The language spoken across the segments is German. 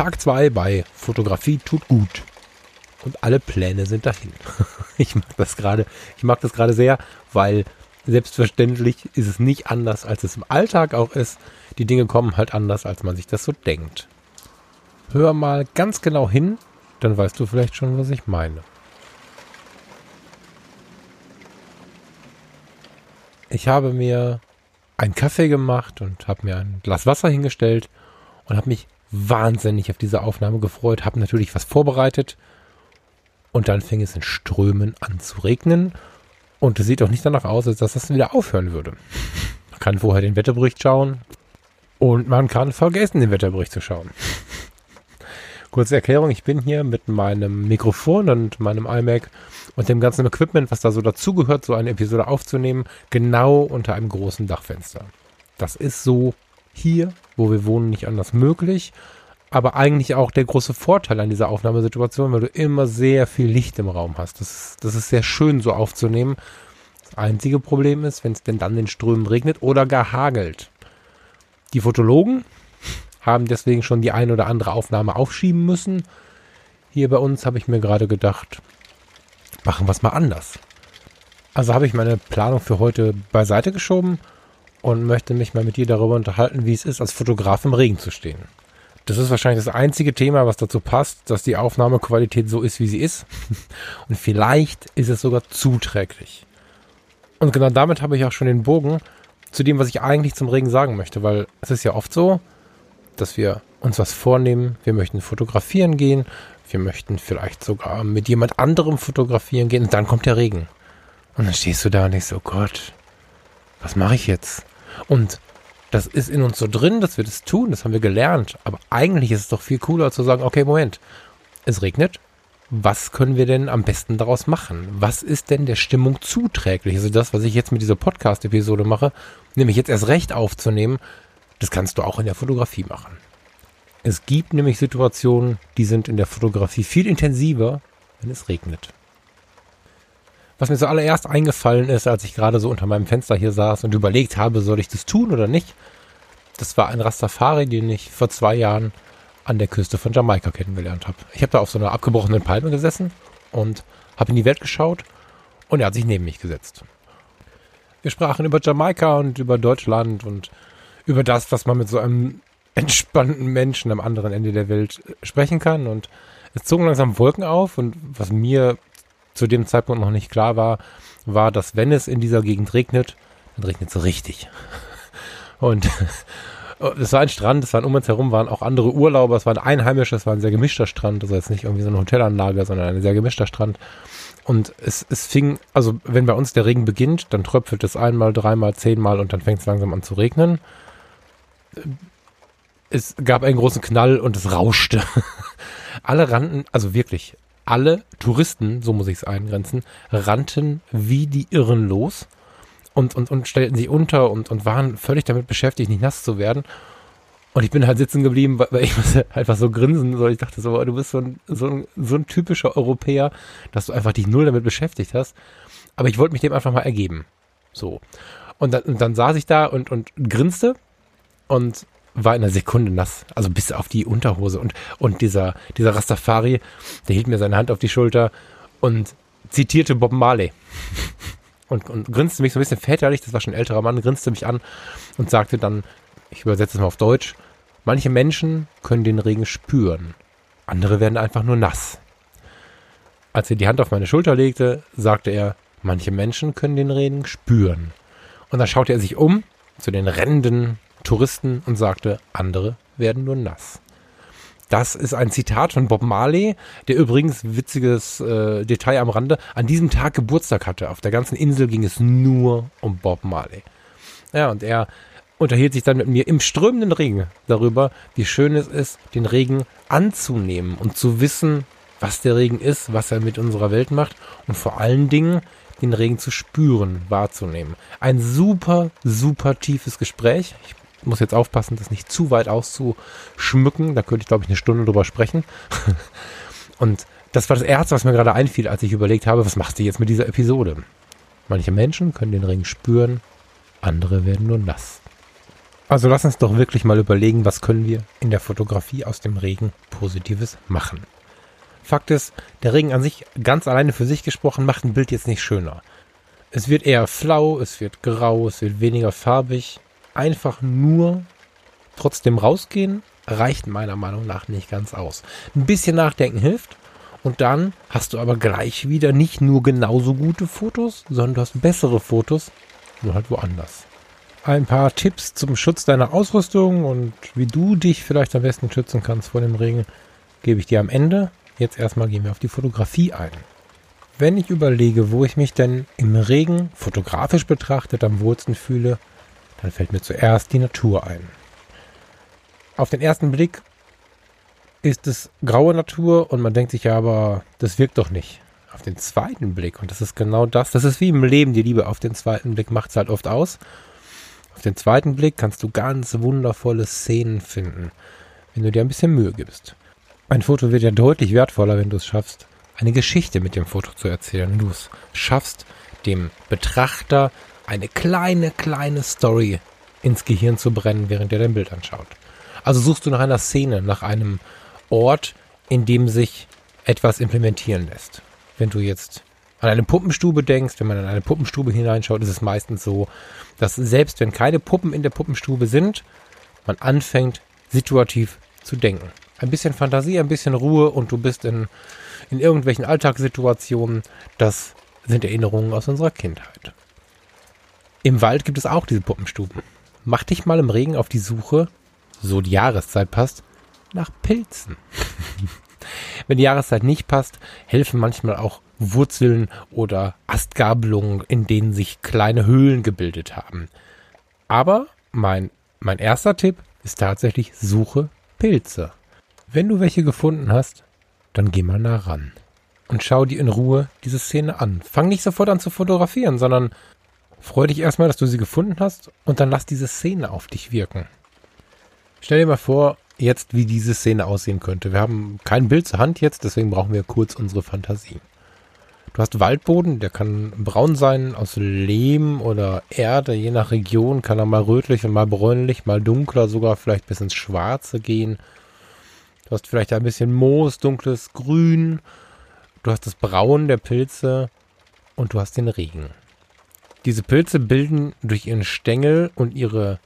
Tag 2 bei Fotografie tut gut. Und alle Pläne sind dahin. Ich mag das gerade, ich mag das gerade sehr, weil selbstverständlich ist es nicht anders, als es im Alltag auch ist. Die Dinge kommen halt anders, als man sich das so denkt. Hör mal ganz genau hin, dann weißt du vielleicht schon, was ich meine. Ich habe mir einen Kaffee gemacht und habe mir ein Glas Wasser hingestellt und habe mich wahnsinnig auf diese Aufnahme gefreut, habe natürlich was vorbereitet und dann fing es in Strömen an zu regnen und es sieht auch nicht danach aus, als dass das wieder aufhören würde. Man kann vorher den Wetterbericht schauen und man kann vergessen, den Wetterbericht zu schauen. Kurze Erklärung, ich bin hier mit meinem Mikrofon und meinem iMac und dem ganzen Equipment, was da so dazugehört, so eine Episode aufzunehmen, genau unter einem großen Dachfenster. Das ist so hier, wo wir wohnen, nicht anders möglich. Aber eigentlich auch der große Vorteil an dieser Aufnahmesituation, weil du immer sehr viel Licht im Raum hast. Das ist, das ist sehr schön so aufzunehmen. Das einzige Problem ist, wenn es denn dann den Strömen regnet oder gar hagelt. Die Fotologen haben deswegen schon die ein oder andere Aufnahme aufschieben müssen. Hier bei uns habe ich mir gerade gedacht, machen wir es mal anders. Also habe ich meine Planung für heute beiseite geschoben und möchte mich mal mit dir darüber unterhalten, wie es ist, als Fotograf im Regen zu stehen. Das ist wahrscheinlich das einzige Thema, was dazu passt, dass die Aufnahmequalität so ist, wie sie ist. Und vielleicht ist es sogar zuträglich. Und genau damit habe ich auch schon den Bogen zu dem, was ich eigentlich zum Regen sagen möchte, weil es ist ja oft so, dass wir uns was vornehmen, wir möchten fotografieren gehen, wir möchten vielleicht sogar mit jemand anderem fotografieren gehen und dann kommt der Regen. Und dann stehst du da und denkst, oh Gott, was mache ich jetzt? Und das ist in uns so drin, dass wir das tun, das haben wir gelernt. Aber eigentlich ist es doch viel cooler zu sagen, okay, Moment, es regnet. Was können wir denn am besten daraus machen? Was ist denn der Stimmung zuträglich? Also das, was ich jetzt mit dieser Podcast-Episode mache, nämlich jetzt erst recht aufzunehmen, das kannst du auch in der Fotografie machen. Es gibt nämlich Situationen, die sind in der Fotografie viel intensiver, wenn es regnet. Was mir zuallererst eingefallen ist, als ich gerade so unter meinem Fenster hier saß und überlegt habe, soll ich das tun oder nicht, das war ein Rastafari, den ich vor zwei Jahren an der Küste von Jamaika kennengelernt habe. Ich habe da auf so einer abgebrochenen Palme gesessen und habe in die Welt geschaut und er hat sich neben mich gesetzt. Wir sprachen über Jamaika und über Deutschland und über das, was man mit so einem entspannten Menschen am anderen Ende der Welt sprechen kann und es zogen langsam Wolken auf und was mir zu dem Zeitpunkt noch nicht klar war, war, dass wenn es in dieser Gegend regnet, dann regnet es richtig. Und es war ein Strand, es waren um uns herum waren auch andere Urlauber, es war ein einheimischer, es war ein sehr gemischter Strand, also jetzt nicht irgendwie so eine Hotelanlage, sondern ein sehr gemischter Strand. Und es, es fing, also wenn bei uns der Regen beginnt, dann tröpfelt es einmal, dreimal, zehnmal und dann fängt es langsam an zu regnen. Es gab einen großen Knall und es rauschte. Alle rannten, also wirklich, alle Touristen, so muss ich es eingrenzen, rannten wie die Irren los und, und, und stellten sich unter und, und waren völlig damit beschäftigt, nicht nass zu werden. Und ich bin halt sitzen geblieben, weil ich muss einfach so grinsen. So, ich dachte so, du bist so ein, so, ein, so ein typischer Europäer, dass du einfach dich null damit beschäftigt hast. Aber ich wollte mich dem einfach mal ergeben. So. Und dann, und dann saß ich da und, und grinste und war in einer Sekunde nass, also bis auf die Unterhose und, und dieser, dieser Rastafari, der hielt mir seine Hand auf die Schulter und zitierte Bob Marley. Und, und grinste mich so ein bisschen väterlich, das war schon ein älterer Mann, grinste mich an und sagte dann, ich übersetze es mal auf Deutsch, manche Menschen können den Regen spüren, andere werden einfach nur nass. Als er die Hand auf meine Schulter legte, sagte er, manche Menschen können den Regen spüren. Und dann schaute er sich um zu den rennenden Touristen und sagte, andere werden nur nass. Das ist ein Zitat von Bob Marley, der übrigens, witziges äh, Detail am Rande, an diesem Tag Geburtstag hatte. Auf der ganzen Insel ging es nur um Bob Marley. Ja, und er unterhielt sich dann mit mir im strömenden Regen darüber, wie schön es ist, den Regen anzunehmen und zu wissen, was der Regen ist, was er mit unserer Welt macht und vor allen Dingen den Regen zu spüren, wahrzunehmen. Ein super, super tiefes Gespräch. Ich muss jetzt aufpassen, das nicht zu weit auszuschmücken. Da könnte ich, glaube ich, eine Stunde drüber sprechen. und das war das Erste, was mir gerade einfiel, als ich überlegt habe, was machst du jetzt mit dieser Episode? Manche Menschen können den Regen spüren, andere werden nur nass. Also lass uns doch wirklich mal überlegen, was können wir in der Fotografie aus dem Regen Positives machen. Fakt ist, der Regen an sich ganz alleine für sich gesprochen macht ein Bild jetzt nicht schöner. Es wird eher flau, es wird grau, es wird weniger farbig. Einfach nur trotzdem rausgehen reicht meiner Meinung nach nicht ganz aus. Ein bisschen nachdenken hilft und dann hast du aber gleich wieder nicht nur genauso gute Fotos, sondern du hast bessere Fotos, nur halt woanders ein paar Tipps zum Schutz deiner Ausrüstung und wie du dich vielleicht am besten schützen kannst vor dem Regen, gebe ich dir am Ende. Jetzt erstmal gehen wir auf die Fotografie ein. Wenn ich überlege, wo ich mich denn im Regen fotografisch betrachtet am wohlsten fühle, dann fällt mir zuerst die Natur ein. Auf den ersten Blick ist es graue Natur und man denkt sich ja, aber das wirkt doch nicht. Auf den zweiten Blick, und das ist genau das, das ist wie im Leben, die Liebe auf den zweiten Blick macht es halt oft aus. Auf den zweiten Blick kannst du ganz wundervolle Szenen finden, wenn du dir ein bisschen Mühe gibst. Ein Foto wird ja deutlich wertvoller, wenn du es schaffst, eine Geschichte mit dem Foto zu erzählen. Du es schaffst, dem Betrachter eine kleine, kleine Story ins Gehirn zu brennen, während er dein Bild anschaut. Also suchst du nach einer Szene, nach einem Ort, in dem sich etwas implementieren lässt. Wenn du jetzt an eine Puppenstube denkst, wenn man in eine Puppenstube hineinschaut, ist es meistens so, dass selbst wenn keine Puppen in der Puppenstube sind, man anfängt situativ zu denken. Ein bisschen Fantasie, ein bisschen Ruhe und du bist in, in irgendwelchen Alltagssituationen. Das sind Erinnerungen aus unserer Kindheit. Im Wald gibt es auch diese Puppenstuben. Mach dich mal im Regen auf die Suche, so die Jahreszeit passt, nach Pilzen. Wenn die Jahreszeit nicht passt, helfen manchmal auch Wurzeln oder Astgabelungen, in denen sich kleine Höhlen gebildet haben. Aber mein, mein erster Tipp ist tatsächlich Suche Pilze. Wenn du welche gefunden hast, dann geh mal nah ran und schau dir in Ruhe diese Szene an. Fang nicht sofort an zu fotografieren, sondern freu dich erstmal, dass du sie gefunden hast und dann lass diese Szene auf dich wirken. Stell dir mal vor, jetzt wie diese Szene aussehen könnte. Wir haben kein Bild zur Hand jetzt, deswegen brauchen wir kurz unsere Fantasie. Du hast Waldboden, der kann braun sein, aus Lehm oder Erde, je nach Region kann er mal rötlich und mal bräunlich, mal dunkler, sogar vielleicht bis ins Schwarze gehen. Du hast vielleicht ein bisschen Moos, dunkles Grün. Du hast das Braun der Pilze und du hast den Regen. Diese Pilze bilden durch ihren Stängel und ihre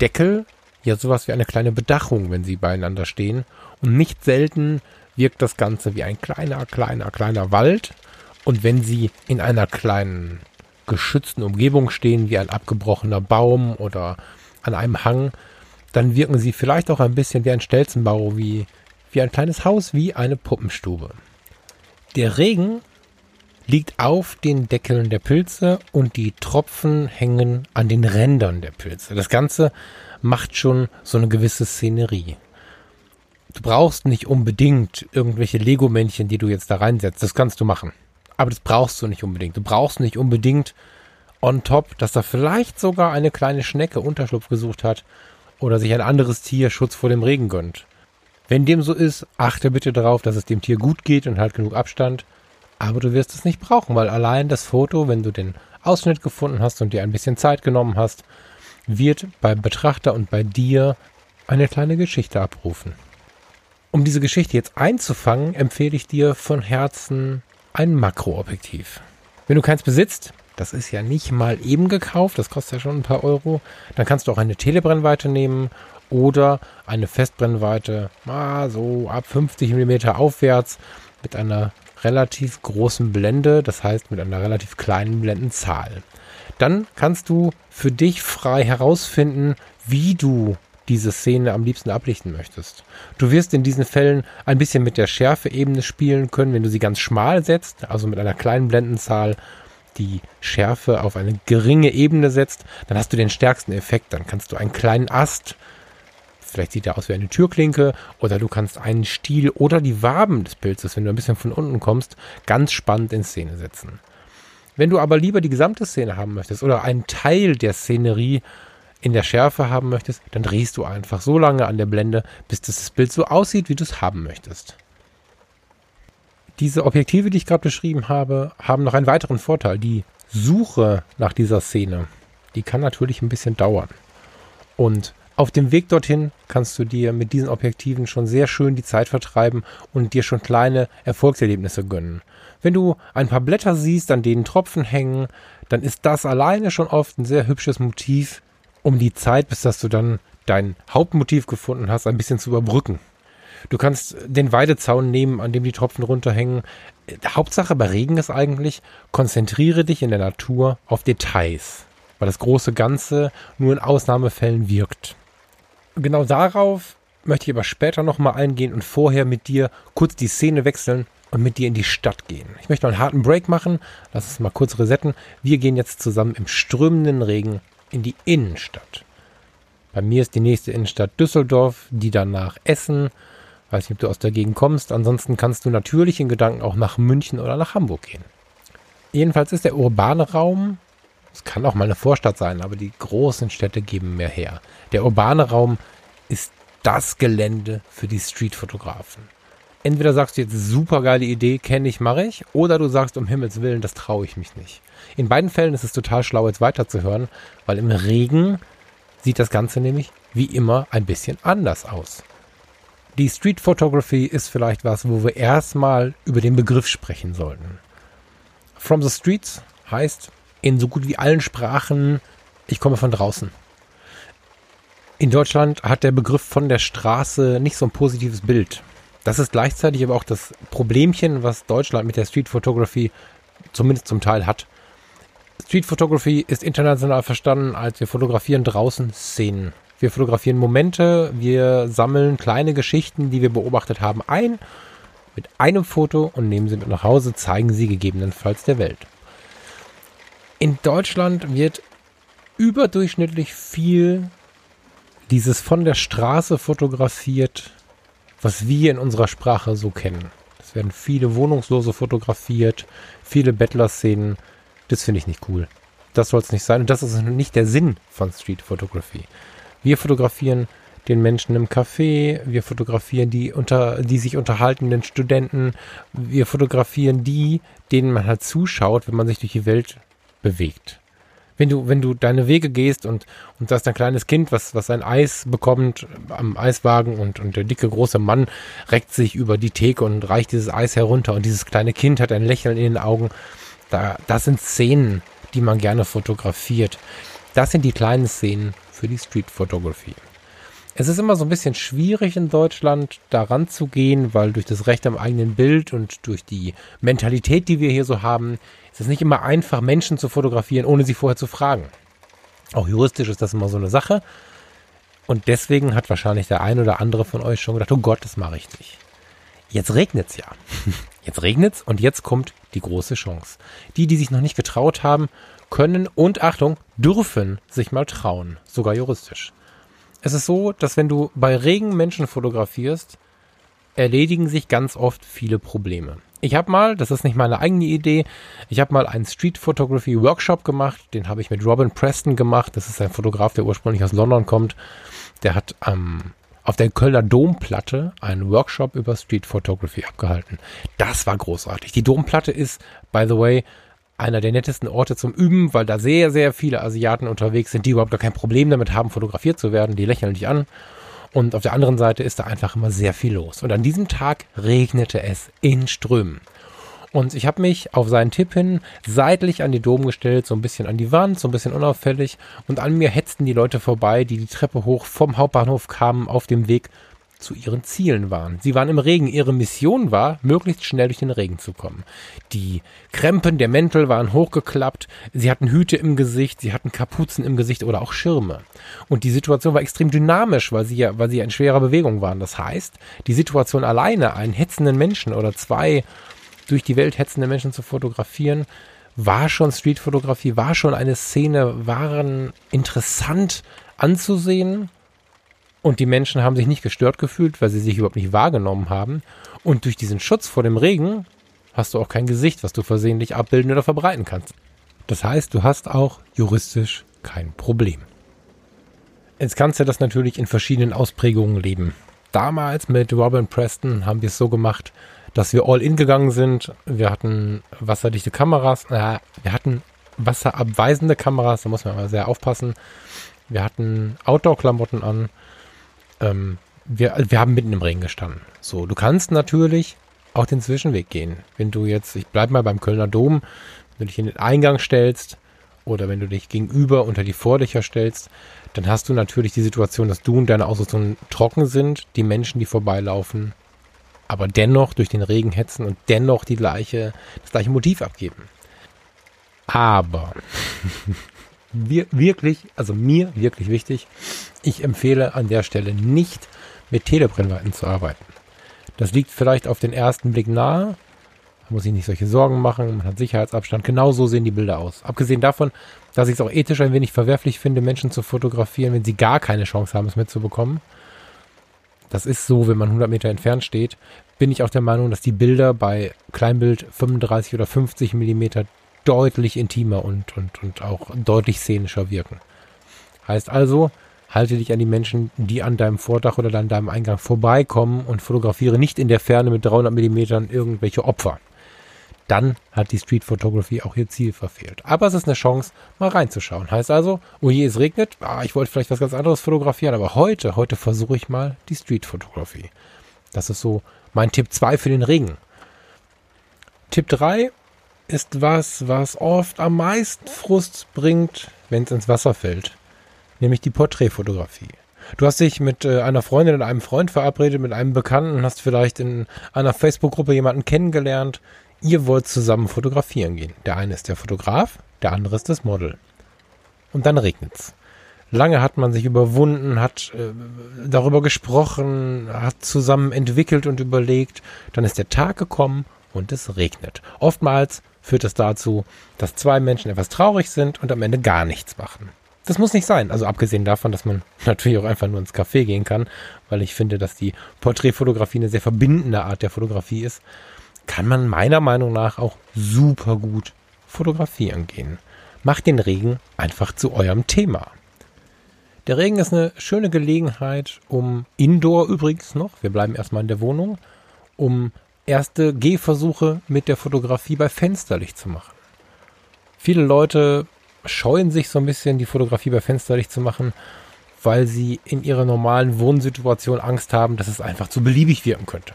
Deckel ja sowas wie eine kleine Bedachung, wenn sie beieinander stehen. Und nicht selten wirkt das Ganze wie ein kleiner, kleiner, kleiner Wald, und wenn sie in einer kleinen geschützten Umgebung stehen, wie ein abgebrochener Baum oder an einem Hang, dann wirken sie vielleicht auch ein bisschen wie ein Stelzenbau, wie, wie ein kleines Haus, wie eine Puppenstube. Der Regen liegt auf den Deckeln der Pilze und die Tropfen hängen an den Rändern der Pilze. Das Ganze macht schon so eine gewisse Szenerie. Du brauchst nicht unbedingt irgendwelche Lego-Männchen, die du jetzt da reinsetzt. Das kannst du machen. Aber das brauchst du nicht unbedingt. Du brauchst nicht unbedingt on top, dass da vielleicht sogar eine kleine Schnecke Unterschlupf gesucht hat oder sich ein anderes Tier Schutz vor dem Regen gönnt. Wenn dem so ist, achte bitte darauf, dass es dem Tier gut geht und halt genug Abstand. Aber du wirst es nicht brauchen, weil allein das Foto, wenn du den Ausschnitt gefunden hast und dir ein bisschen Zeit genommen hast, wird beim Betrachter und bei dir eine kleine Geschichte abrufen. Um diese Geschichte jetzt einzufangen, empfehle ich dir von Herzen ein Makroobjektiv. Wenn du keins besitzt, das ist ja nicht mal eben gekauft, das kostet ja schon ein paar Euro, dann kannst du auch eine Telebrennweite nehmen oder eine Festbrennweite, ah, so ab 50 mm aufwärts mit einer relativ großen Blende, das heißt mit einer relativ kleinen Blendenzahl. Dann kannst du für dich frei herausfinden, wie du diese Szene am liebsten ablichten möchtest. Du wirst in diesen Fällen ein bisschen mit der Schärfeebene spielen können, wenn du sie ganz schmal setzt, also mit einer kleinen Blendenzahl. die Schärfe auf eine geringe Ebene setzt, dann hast du den stärksten Effekt. Dann kannst du einen kleinen Ast, vielleicht sieht er aus wie eine Türklinke, oder du kannst einen Stiel oder die Waben des Pilzes, wenn du ein bisschen von unten kommst, ganz spannend in Szene setzen. Wenn du aber lieber die gesamte Szene haben möchtest oder einen Teil der Szenerie in der Schärfe haben möchtest, dann drehst du einfach so lange an der Blende, bis das Bild so aussieht, wie du es haben möchtest. Diese Objektive, die ich gerade beschrieben habe, haben noch einen weiteren Vorteil. Die Suche nach dieser Szene, die kann natürlich ein bisschen dauern. Und auf dem Weg dorthin kannst du dir mit diesen Objektiven schon sehr schön die Zeit vertreiben und dir schon kleine Erfolgserlebnisse gönnen. Wenn du ein paar Blätter siehst, an denen Tropfen hängen, dann ist das alleine schon oft ein sehr hübsches Motiv, um die Zeit, bis dass du dann dein Hauptmotiv gefunden hast, ein bisschen zu überbrücken. Du kannst den Weidezaun nehmen, an dem die Tropfen runterhängen. Hauptsache bei Regen ist eigentlich, konzentriere dich in der Natur auf Details, weil das große Ganze nur in Ausnahmefällen wirkt. Genau darauf möchte ich aber später nochmal eingehen und vorher mit dir kurz die Szene wechseln und mit dir in die Stadt gehen. Ich möchte mal einen harten Break machen. Lass uns mal kurz resetten. Wir gehen jetzt zusammen im strömenden Regen in die Innenstadt. Bei mir ist die nächste Innenstadt Düsseldorf, die danach Essen Weiß nicht, ob du aus der Gegend kommst. Ansonsten kannst du natürlich in Gedanken auch nach München oder nach Hamburg gehen. Jedenfalls ist der urbane Raum, es kann auch mal eine Vorstadt sein, aber die großen Städte geben mehr her. Der urbane Raum ist das Gelände für die Streetfotografen. Entweder sagst du jetzt super geile Idee, kenne ich, mache ich, oder du sagst um Himmels Willen, das traue ich mich nicht. In beiden Fällen ist es total schlau, jetzt weiterzuhören, weil im Regen sieht das Ganze nämlich wie immer ein bisschen anders aus. Die Street Photography ist vielleicht was, wo wir erstmal über den Begriff sprechen sollten. From the Streets heißt in so gut wie allen Sprachen, ich komme von draußen. In Deutschland hat der Begriff von der Straße nicht so ein positives Bild. Das ist gleichzeitig aber auch das Problemchen, was Deutschland mit der Street Photography zumindest zum Teil hat. Street Photography ist international verstanden als wir fotografieren draußen Szenen. Wir fotografieren Momente, wir sammeln kleine Geschichten, die wir beobachtet haben, ein mit einem Foto und nehmen sie mit nach Hause, zeigen sie gegebenenfalls der Welt. In Deutschland wird überdurchschnittlich viel dieses von der Straße fotografiert, was wir in unserer Sprache so kennen. Es werden viele Wohnungslose fotografiert, viele Bettlerszenen. Das finde ich nicht cool. Das soll es nicht sein. Und das ist nicht der Sinn von Street Photography. Wir fotografieren den Menschen im Café, wir fotografieren die unter, die sich unterhaltenden Studenten, wir fotografieren die, denen man halt zuschaut, wenn man sich durch die Welt bewegt. Wenn du, wenn du deine Wege gehst und, und da ist ein kleines Kind, was, was ein Eis bekommt am Eiswagen und, und der dicke große Mann reckt sich über die Theke und reicht dieses Eis herunter und dieses kleine Kind hat ein Lächeln in den Augen. Da, das sind Szenen, die man gerne fotografiert. Das sind die kleinen Szenen, für die Street Photography. Es ist immer so ein bisschen schwierig in Deutschland daran zu gehen, weil durch das Recht am eigenen Bild und durch die Mentalität, die wir hier so haben, ist es nicht immer einfach, Menschen zu fotografieren, ohne sie vorher zu fragen. Auch juristisch ist das immer so eine Sache. Und deswegen hat wahrscheinlich der ein oder andere von euch schon gedacht, oh Gott, das mache ich nicht. Jetzt regnet's ja. Jetzt regnet's und jetzt kommt die große Chance. Die, die sich noch nicht getraut haben, können und Achtung, dürfen sich mal trauen, sogar juristisch. Es ist so, dass wenn du bei Regen Menschen fotografierst, erledigen sich ganz oft viele Probleme. Ich habe mal, das ist nicht meine eigene Idee, ich habe mal einen Street Photography Workshop gemacht, den habe ich mit Robin Preston gemacht. Das ist ein Fotograf, der ursprünglich aus London kommt. Der hat ähm, auf der Kölner Domplatte einen Workshop über Street Photography abgehalten. Das war großartig. Die Domplatte ist, by the way, einer der nettesten Orte zum Üben, weil da sehr, sehr viele Asiaten unterwegs sind, die überhaupt gar kein Problem damit haben, fotografiert zu werden. Die lächeln dich an. Und auf der anderen Seite ist da einfach immer sehr viel los. Und an diesem Tag regnete es in Strömen. Und ich habe mich auf seinen Tipp hin seitlich an die Dom gestellt, so ein bisschen an die Wand, so ein bisschen unauffällig. Und an mir hetzten die Leute vorbei, die die Treppe hoch vom Hauptbahnhof kamen, auf dem Weg zu ihren Zielen waren. Sie waren im Regen. Ihre Mission war, möglichst schnell durch den Regen zu kommen. Die Krempen der Mäntel waren hochgeklappt. Sie hatten Hüte im Gesicht. Sie hatten Kapuzen im Gesicht oder auch Schirme. Und die Situation war extrem dynamisch, weil sie ja, weil sie in schwerer Bewegung waren. Das heißt, die Situation alleine, einen hetzenden Menschen oder zwei durch die Welt hetzende Menschen zu fotografieren, war schon Streetfotografie, war schon eine Szene, waren interessant anzusehen und die Menschen haben sich nicht gestört gefühlt, weil sie sich überhaupt nicht wahrgenommen haben. Und durch diesen Schutz vor dem Regen hast du auch kein Gesicht, was du versehentlich abbilden oder verbreiten kannst. Das heißt, du hast auch juristisch kein Problem. Jetzt kannst du das natürlich in verschiedenen Ausprägungen leben. Damals mit Robin Preston haben wir es so gemacht, dass wir all in gegangen sind. Wir hatten wasserdichte Kameras, äh, wir hatten wasserabweisende Kameras, da muss man aber sehr aufpassen. Wir hatten Outdoor-Klamotten an, ähm, wir, wir haben mitten im Regen gestanden. So, du kannst natürlich auch den Zwischenweg gehen. Wenn du jetzt, ich bleib mal beim Kölner Dom, wenn du dich in den Eingang stellst oder wenn du dich gegenüber unter die Vordächer stellst, dann hast du natürlich die Situation, dass du und deine Ausrüstung trocken sind, die Menschen, die vorbeilaufen, aber dennoch durch den Regen hetzen und dennoch die gleiche, das gleiche Motiv abgeben. Aber wir, wirklich, also mir wirklich wichtig, ich empfehle an der Stelle nicht mit Telebrennweiten zu arbeiten. Das liegt vielleicht auf den ersten Blick nahe. Man muss sich nicht solche Sorgen machen, man hat Sicherheitsabstand. Genau so sehen die Bilder aus. Abgesehen davon, dass ich es auch ethisch ein wenig verwerflich finde, Menschen zu fotografieren, wenn sie gar keine Chance haben, es mitzubekommen. Das ist so, wenn man 100 Meter entfernt steht, bin ich auch der Meinung, dass die Bilder bei Kleinbild 35 oder 50 Millimeter deutlich intimer und, und, und auch deutlich szenischer wirken. Heißt also, halte dich an die Menschen, die an deinem Vordach oder an deinem Eingang vorbeikommen und fotografiere nicht in der Ferne mit 300 Millimetern irgendwelche Opfer. Dann hat die Street Photography auch ihr Ziel verfehlt. Aber es ist eine Chance, mal reinzuschauen. Heißt also, oh je, es regnet. Ah, ich wollte vielleicht was ganz anderes fotografieren, aber heute, heute versuche ich mal die Street Photography. Das ist so mein Tipp 2 für den Regen. Tipp 3 ist was, was oft am meisten Frust bringt, wenn es ins Wasser fällt. Nämlich die Porträtfotografie. Du hast dich mit äh, einer Freundin oder einem Freund verabredet, mit einem Bekannten, hast vielleicht in einer Facebook-Gruppe jemanden kennengelernt. Ihr wollt zusammen fotografieren gehen. Der eine ist der Fotograf, der andere ist das Model. Und dann regnet's. Lange hat man sich überwunden, hat äh, darüber gesprochen, hat zusammen entwickelt und überlegt. Dann ist der Tag gekommen und es regnet. Oftmals führt das dazu, dass zwei Menschen etwas traurig sind und am Ende gar nichts machen. Das muss nicht sein. Also abgesehen davon, dass man natürlich auch einfach nur ins Café gehen kann, weil ich finde, dass die Porträtfotografie eine sehr verbindende Art der Fotografie ist, kann man meiner Meinung nach auch super gut fotografieren gehen. Macht den Regen einfach zu eurem Thema. Der Regen ist eine schöne Gelegenheit, um Indoor übrigens noch, wir bleiben erstmal in der Wohnung, um erste Gehversuche mit der Fotografie bei Fensterlicht zu machen. Viele Leute scheuen sich so ein bisschen, die Fotografie bei Fensterlicht zu machen, weil sie in ihrer normalen Wohnsituation Angst haben, dass es einfach zu beliebig wirken könnte.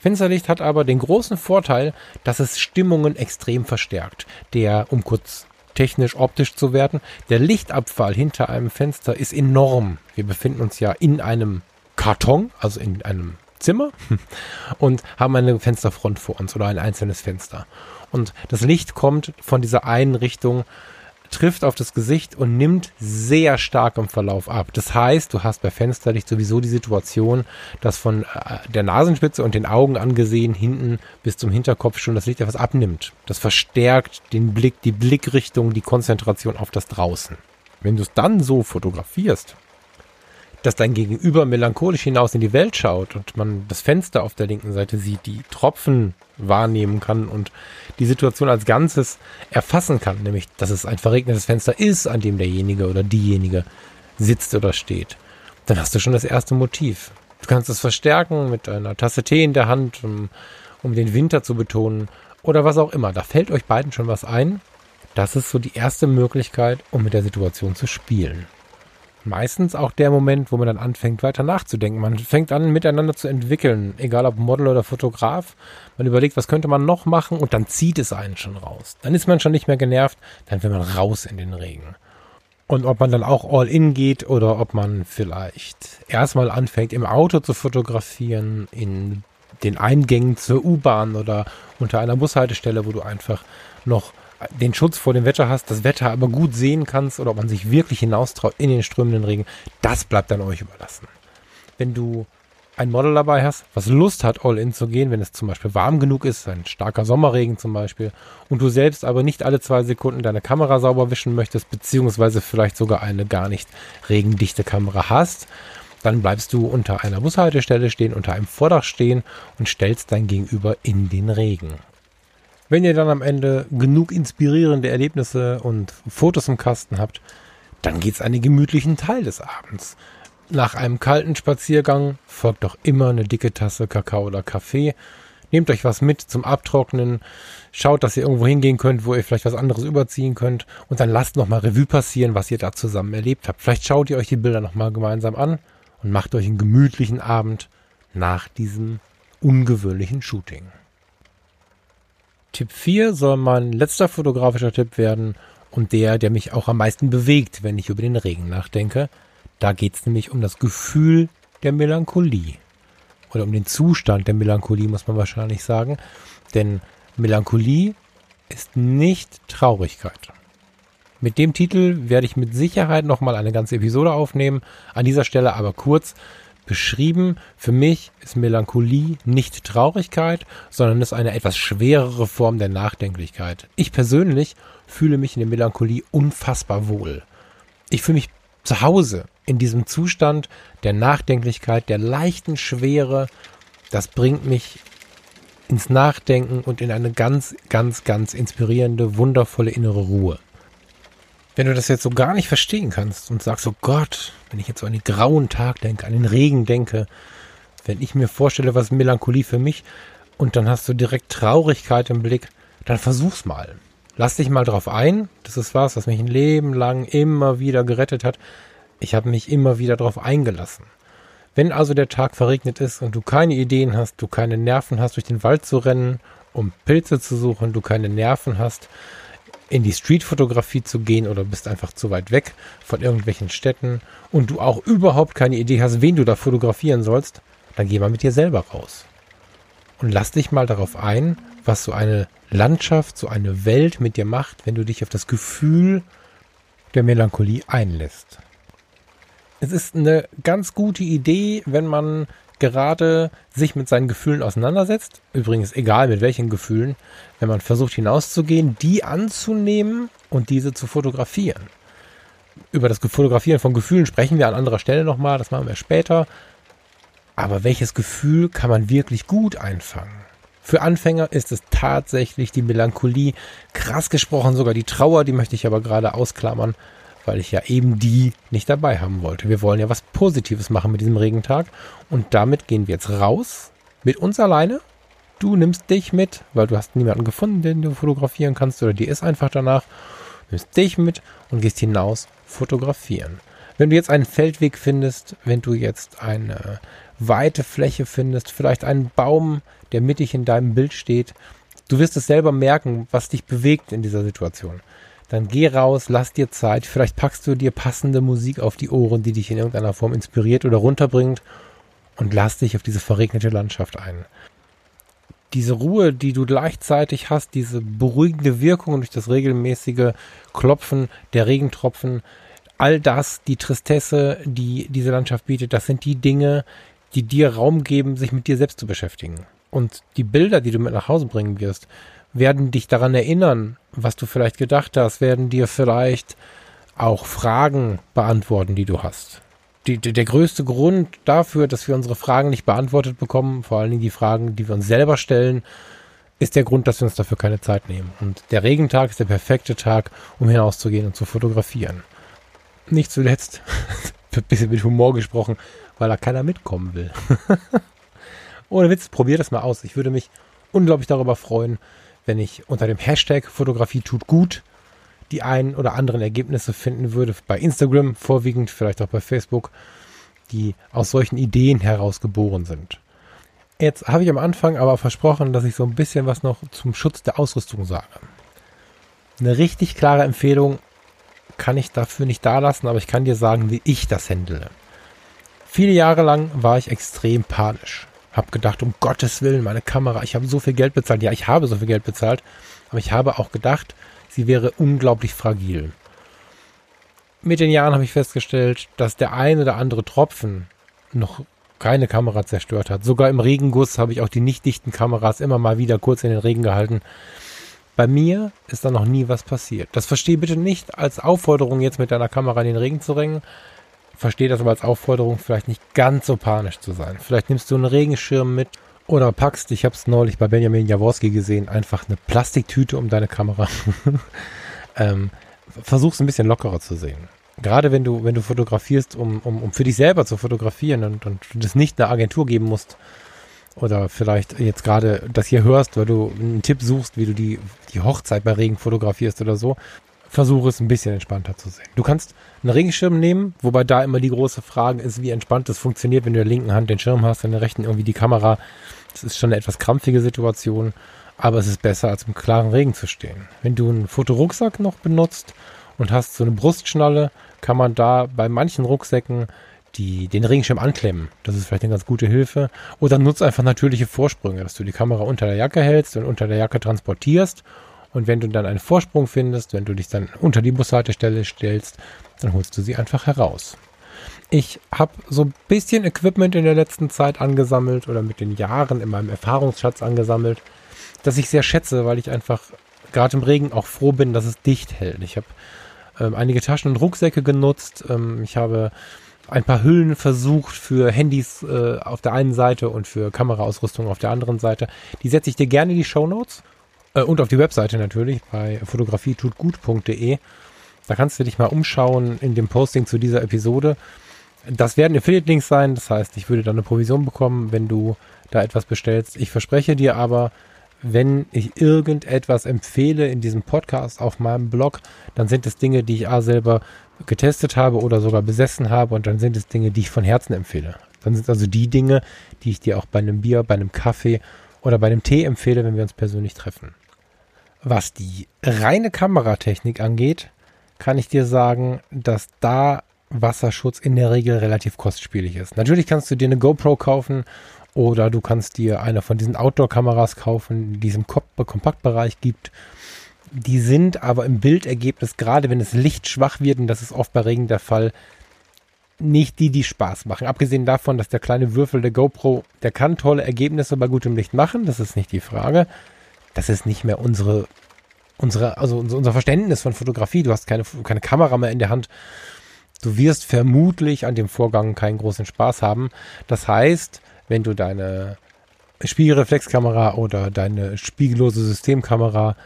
Fensterlicht hat aber den großen Vorteil, dass es Stimmungen extrem verstärkt. Der, um kurz technisch optisch zu werden, der Lichtabfall hinter einem Fenster ist enorm. Wir befinden uns ja in einem Karton, also in einem Zimmer und haben eine Fensterfront vor uns oder ein einzelnes Fenster. Und das Licht kommt von dieser einen Richtung, trifft auf das Gesicht und nimmt sehr stark im Verlauf ab. Das heißt, du hast bei Fensterlicht sowieso die Situation, dass von äh, der Nasenspitze und den Augen angesehen hinten bis zum Hinterkopf schon das Licht etwas abnimmt. Das verstärkt den Blick, die Blickrichtung, die Konzentration auf das Draußen. Wenn du es dann so fotografierst, dass dein Gegenüber melancholisch hinaus in die Welt schaut und man das Fenster auf der linken Seite sieht, die Tropfen wahrnehmen kann und die Situation als Ganzes erfassen kann, nämlich dass es ein verregnetes Fenster ist, an dem derjenige oder diejenige sitzt oder steht, dann hast du schon das erste Motiv. Du kannst es verstärken mit einer Tasse Tee in der Hand, um, um den Winter zu betonen oder was auch immer. Da fällt euch beiden schon was ein. Das ist so die erste Möglichkeit, um mit der Situation zu spielen meistens auch der Moment, wo man dann anfängt, weiter nachzudenken. Man fängt an, miteinander zu entwickeln, egal ob Model oder Fotograf. Man überlegt, was könnte man noch machen und dann zieht es einen schon raus. Dann ist man schon nicht mehr genervt, dann will man raus in den Regen. Und ob man dann auch all in geht oder ob man vielleicht erstmal anfängt, im Auto zu fotografieren, in den Eingängen zur U-Bahn oder unter einer Bushaltestelle, wo du einfach noch den Schutz vor dem Wetter hast, das Wetter aber gut sehen kannst oder ob man sich wirklich hinaustraut in den strömenden Regen, das bleibt dann euch überlassen. Wenn du ein Model dabei hast, was Lust hat, all in zu gehen, wenn es zum Beispiel warm genug ist, ein starker Sommerregen zum Beispiel, und du selbst aber nicht alle zwei Sekunden deine Kamera sauber wischen möchtest, beziehungsweise vielleicht sogar eine gar nicht regendichte Kamera hast, dann bleibst du unter einer Bushaltestelle stehen, unter einem Vordach stehen und stellst dein Gegenüber in den Regen. Wenn ihr dann am Ende genug inspirierende Erlebnisse und Fotos im Kasten habt, dann geht's an den gemütlichen Teil des Abends. Nach einem kalten Spaziergang folgt doch immer eine dicke Tasse Kakao oder Kaffee. Nehmt euch was mit zum Abtrocknen. Schaut, dass ihr irgendwo hingehen könnt, wo ihr vielleicht was anderes überziehen könnt. Und dann lasst nochmal Revue passieren, was ihr da zusammen erlebt habt. Vielleicht schaut ihr euch die Bilder nochmal gemeinsam an und macht euch einen gemütlichen Abend nach diesem ungewöhnlichen Shooting. Tipp 4 soll mein letzter fotografischer Tipp werden und der, der mich auch am meisten bewegt, wenn ich über den Regen nachdenke. Da geht es nämlich um das Gefühl der Melancholie. Oder um den Zustand der Melancholie, muss man wahrscheinlich sagen. Denn Melancholie ist nicht Traurigkeit. Mit dem Titel werde ich mit Sicherheit nochmal eine ganze Episode aufnehmen. An dieser Stelle aber kurz beschrieben. Für mich ist Melancholie nicht Traurigkeit, sondern ist eine etwas schwerere Form der Nachdenklichkeit. Ich persönlich fühle mich in der Melancholie unfassbar wohl. Ich fühle mich zu Hause in diesem Zustand der Nachdenklichkeit, der leichten Schwere, das bringt mich ins Nachdenken und in eine ganz, ganz, ganz inspirierende, wundervolle innere Ruhe. Wenn du das jetzt so gar nicht verstehen kannst und sagst, oh Gott, wenn ich jetzt so an den grauen Tag denke, an den Regen denke, wenn ich mir vorstelle, was Melancholie für mich und dann hast du direkt Traurigkeit im Blick, dann versuch's mal. Lass dich mal drauf ein. Das ist was, was mich ein Leben lang immer wieder gerettet hat. Ich habe mich immer wieder darauf eingelassen. Wenn also der Tag verregnet ist und du keine Ideen hast, du keine Nerven hast, durch den Wald zu rennen, um Pilze zu suchen, du keine Nerven hast, in die Streetfotografie zu gehen oder bist einfach zu weit weg von irgendwelchen Städten und du auch überhaupt keine Idee hast, wen du da fotografieren sollst, dann geh mal mit dir selber raus. Und lass dich mal darauf ein, was so eine Landschaft, so eine Welt mit dir macht, wenn du dich auf das Gefühl der Melancholie einlässt. Es ist eine ganz gute Idee, wenn man gerade sich mit seinen Gefühlen auseinandersetzt. Übrigens, egal mit welchen Gefühlen, wenn man versucht hinauszugehen, die anzunehmen und diese zu fotografieren. Über das Fotografieren von Gefühlen sprechen wir an anderer Stelle nochmal, das machen wir später. Aber welches Gefühl kann man wirklich gut einfangen? Für Anfänger ist es tatsächlich die Melancholie, krass gesprochen sogar die Trauer, die möchte ich aber gerade ausklammern weil ich ja eben die nicht dabei haben wollte. Wir wollen ja was Positives machen mit diesem Regentag und damit gehen wir jetzt raus mit uns alleine. Du nimmst dich mit, weil du hast niemanden gefunden, den du fotografieren kannst oder dir ist einfach danach. Nimmst dich mit und gehst hinaus fotografieren. Wenn du jetzt einen Feldweg findest, wenn du jetzt eine weite Fläche findest, vielleicht einen Baum, der mittig in deinem Bild steht, du wirst es selber merken, was dich bewegt in dieser Situation dann geh raus, lass dir Zeit. Vielleicht packst du dir passende Musik auf die Ohren, die dich in irgendeiner Form inspiriert oder runterbringt und lass dich auf diese verregnete Landschaft ein. Diese Ruhe, die du gleichzeitig hast, diese beruhigende Wirkung durch das regelmäßige Klopfen der Regentropfen, all das, die Tristesse, die diese Landschaft bietet, das sind die Dinge, die dir Raum geben, sich mit dir selbst zu beschäftigen. Und die Bilder, die du mit nach Hause bringen wirst, werden dich daran erinnern, was du vielleicht gedacht hast, werden dir vielleicht auch Fragen beantworten, die du hast. Die, die, der größte Grund dafür, dass wir unsere Fragen nicht beantwortet bekommen, vor allen Dingen die Fragen, die wir uns selber stellen, ist der Grund, dass wir uns dafür keine Zeit nehmen. Und der Regentag ist der perfekte Tag, um hinauszugehen und zu fotografieren. Nicht zuletzt, ein bisschen mit Humor gesprochen, weil da keiner mitkommen will. Ohne Witz, probier das mal aus. Ich würde mich unglaublich darüber freuen, wenn ich unter dem Hashtag Fotografie tut gut die ein oder anderen Ergebnisse finden würde, bei Instagram vorwiegend, vielleicht auch bei Facebook, die aus solchen Ideen heraus geboren sind. Jetzt habe ich am Anfang aber versprochen, dass ich so ein bisschen was noch zum Schutz der Ausrüstung sage. Eine richtig klare Empfehlung kann ich dafür nicht dalassen, aber ich kann dir sagen, wie ich das handle. Viele Jahre lang war ich extrem panisch. Hab gedacht, um Gottes Willen, meine Kamera, ich habe so viel Geld bezahlt. Ja, ich habe so viel Geld bezahlt, aber ich habe auch gedacht, sie wäre unglaublich fragil. Mit den Jahren habe ich festgestellt, dass der ein oder andere Tropfen noch keine Kamera zerstört hat. Sogar im Regenguss habe ich auch die nicht dichten Kameras immer mal wieder kurz in den Regen gehalten. Bei mir ist da noch nie was passiert. Das verstehe bitte nicht als Aufforderung, jetzt mit deiner Kamera in den Regen zu rennen. Verstehe das aber als Aufforderung, vielleicht nicht ganz so panisch zu sein. Vielleicht nimmst du einen Regenschirm mit oder packst, ich habe es neulich bei Benjamin Jaworski gesehen, einfach eine Plastiktüte um deine Kamera. ähm, versuch's ein bisschen lockerer zu sehen. Gerade wenn du, wenn du fotografierst, um, um, um für dich selber zu fotografieren und, und das nicht einer Agentur geben musst, oder vielleicht jetzt gerade das hier hörst, weil du einen Tipp suchst, wie du die, die Hochzeit bei Regen fotografierst oder so, versuche es ein bisschen entspannter zu sehen. Du kannst einen Regenschirm nehmen, wobei da immer die große Frage ist, wie entspannt das funktioniert, wenn du in der linken Hand den Schirm hast, in der rechten irgendwie die Kamera. Das ist schon eine etwas krampfige Situation, aber es ist besser, als im klaren Regen zu stehen. Wenn du einen Fotorucksack noch benutzt und hast so eine Brustschnalle, kann man da bei manchen Rucksäcken die, den Regenschirm anklemmen. Das ist vielleicht eine ganz gute Hilfe. Oder nutzt einfach natürliche Vorsprünge, dass du die Kamera unter der Jacke hältst und unter der Jacke transportierst. Und wenn du dann einen Vorsprung findest, wenn du dich dann unter die Bushaltestelle stellst, dann holst du sie einfach heraus. Ich habe so ein bisschen Equipment in der letzten Zeit angesammelt oder mit den Jahren in meinem Erfahrungsschatz angesammelt, das ich sehr schätze, weil ich einfach gerade im Regen auch froh bin, dass es dicht hält. Ich habe ähm, einige Taschen und Rucksäcke genutzt. Ähm, ich habe ein paar Hüllen versucht für Handys äh, auf der einen Seite und für Kameraausrüstung auf der anderen Seite. Die setze ich dir gerne in die Show Notes äh, und auf die Webseite natürlich bei fotografietutgut.de. Da kannst du dich mal umschauen in dem Posting zu dieser Episode. Das werden Affiliate-Links sein, das heißt, ich würde da eine Provision bekommen, wenn du da etwas bestellst. Ich verspreche dir aber, wenn ich irgendetwas empfehle in diesem Podcast auf meinem Blog, dann sind es Dinge, die ich A selber getestet habe oder sogar besessen habe und dann sind es Dinge, die ich von Herzen empfehle. Dann sind also die Dinge, die ich dir auch bei einem Bier, bei einem Kaffee oder bei einem Tee empfehle, wenn wir uns persönlich treffen. Was die reine Kameratechnik angeht, kann ich dir sagen, dass da Wasserschutz in der Regel relativ kostspielig ist. Natürlich kannst du dir eine GoPro kaufen oder du kannst dir eine von diesen Outdoor-Kameras kaufen, die es im Kompaktbereich gibt die sind aber im Bildergebnis, gerade wenn es lichtschwach wird, und das ist oft bei Regen der Fall, nicht die, die Spaß machen. Abgesehen davon, dass der kleine Würfel der GoPro, der kann tolle Ergebnisse bei gutem Licht machen, das ist nicht die Frage. Das ist nicht mehr unsere, unsere, also unser Verständnis von Fotografie. Du hast keine, keine Kamera mehr in der Hand. Du wirst vermutlich an dem Vorgang keinen großen Spaß haben. Das heißt, wenn du deine Spiegelreflexkamera oder deine spiegellose Systemkamera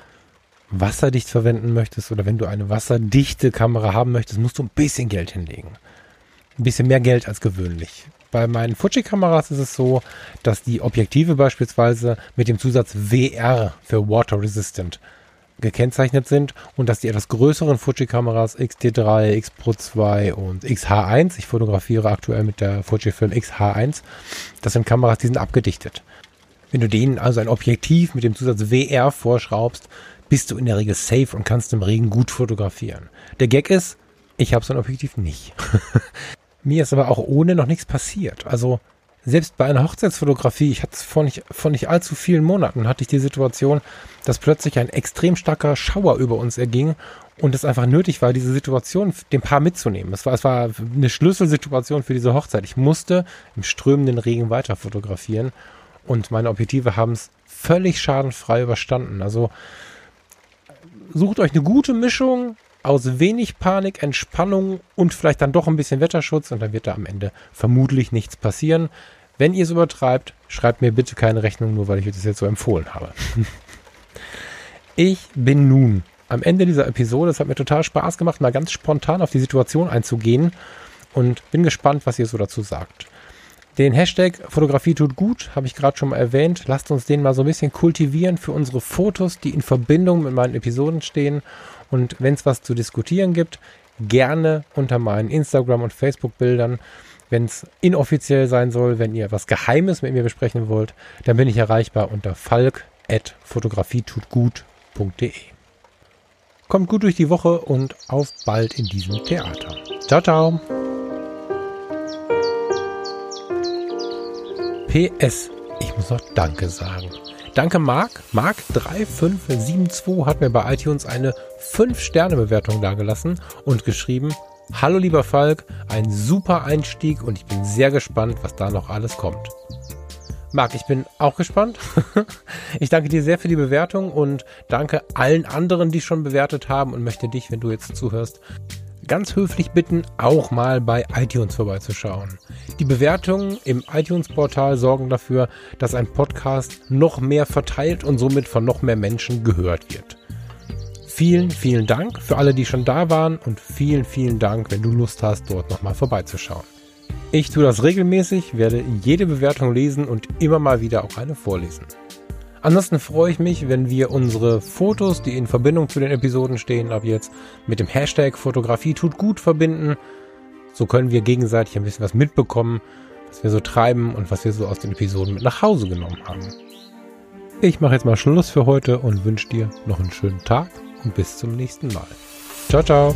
wasserdicht verwenden möchtest oder wenn du eine wasserdichte Kamera haben möchtest, musst du ein bisschen Geld hinlegen. Ein bisschen mehr Geld als gewöhnlich. Bei meinen Fuji-Kameras ist es so, dass die Objektive beispielsweise mit dem Zusatz WR für Water Resistant gekennzeichnet sind und dass die etwas größeren Fuji-Kameras XT3, X Pro 2 und XH1, ich fotografiere aktuell mit der Fujifilm XH1, das sind Kameras, die sind abgedichtet. Wenn du denen also ein Objektiv mit dem Zusatz WR vorschraubst, bist du in der Regel safe und kannst im Regen gut fotografieren. Der Gag ist, ich habe so ein Objektiv nicht. Mir ist aber auch ohne noch nichts passiert. Also selbst bei einer Hochzeitsfotografie, ich hatte es vor nicht, vor nicht allzu vielen Monaten, hatte ich die Situation, dass plötzlich ein extrem starker Schauer über uns erging und es einfach nötig war, diese Situation dem Paar mitzunehmen. Es war, es war eine Schlüsselsituation für diese Hochzeit. Ich musste im strömenden Regen weiter fotografieren und meine Objektive haben es völlig schadenfrei überstanden. Also sucht euch eine gute Mischung aus wenig Panik, Entspannung und vielleicht dann doch ein bisschen Wetterschutz und dann wird da am Ende vermutlich nichts passieren. Wenn ihr es übertreibt, schreibt mir bitte keine Rechnung, nur weil ich euch das jetzt so empfohlen habe. ich bin nun am Ende dieser Episode. Es hat mir total Spaß gemacht, mal ganz spontan auf die Situation einzugehen und bin gespannt, was ihr so dazu sagt. Den Hashtag Fotografie tut gut, habe ich gerade schon mal erwähnt. Lasst uns den mal so ein bisschen kultivieren für unsere Fotos, die in Verbindung mit meinen Episoden stehen. Und wenn es was zu diskutieren gibt, gerne unter meinen Instagram- und Facebook-Bildern. Wenn es inoffiziell sein soll, wenn ihr was Geheimes mit mir besprechen wollt, dann bin ich erreichbar unter falk.fotografietutgut.de. Kommt gut durch die Woche und auf bald in diesem Theater. Ciao, ciao. PS, ich muss noch Danke sagen. Danke Marc. Marc3572 hat mir bei iTunes eine 5-Sterne-Bewertung dagelassen und geschrieben, Hallo lieber Falk, ein super Einstieg und ich bin sehr gespannt, was da noch alles kommt. Marc, ich bin auch gespannt. ich danke dir sehr für die Bewertung und danke allen anderen, die schon bewertet haben und möchte dich, wenn du jetzt zuhörst, ganz höflich bitten, auch mal bei iTunes vorbeizuschauen. Die Bewertungen im iTunes-Portal sorgen dafür, dass ein Podcast noch mehr verteilt und somit von noch mehr Menschen gehört wird. Vielen, vielen Dank für alle, die schon da waren und vielen, vielen Dank, wenn du Lust hast, dort nochmal vorbeizuschauen. Ich tue das regelmäßig, werde jede Bewertung lesen und immer mal wieder auch eine vorlesen. Ansonsten freue ich mich, wenn wir unsere Fotos, die in Verbindung zu den Episoden stehen, ab jetzt mit dem Hashtag Fotografie tut gut verbinden. So können wir gegenseitig ein bisschen was mitbekommen, was wir so treiben und was wir so aus den Episoden mit nach Hause genommen haben. Ich mache jetzt mal Schluss für heute und wünsche dir noch einen schönen Tag und bis zum nächsten Mal. Ciao, ciao.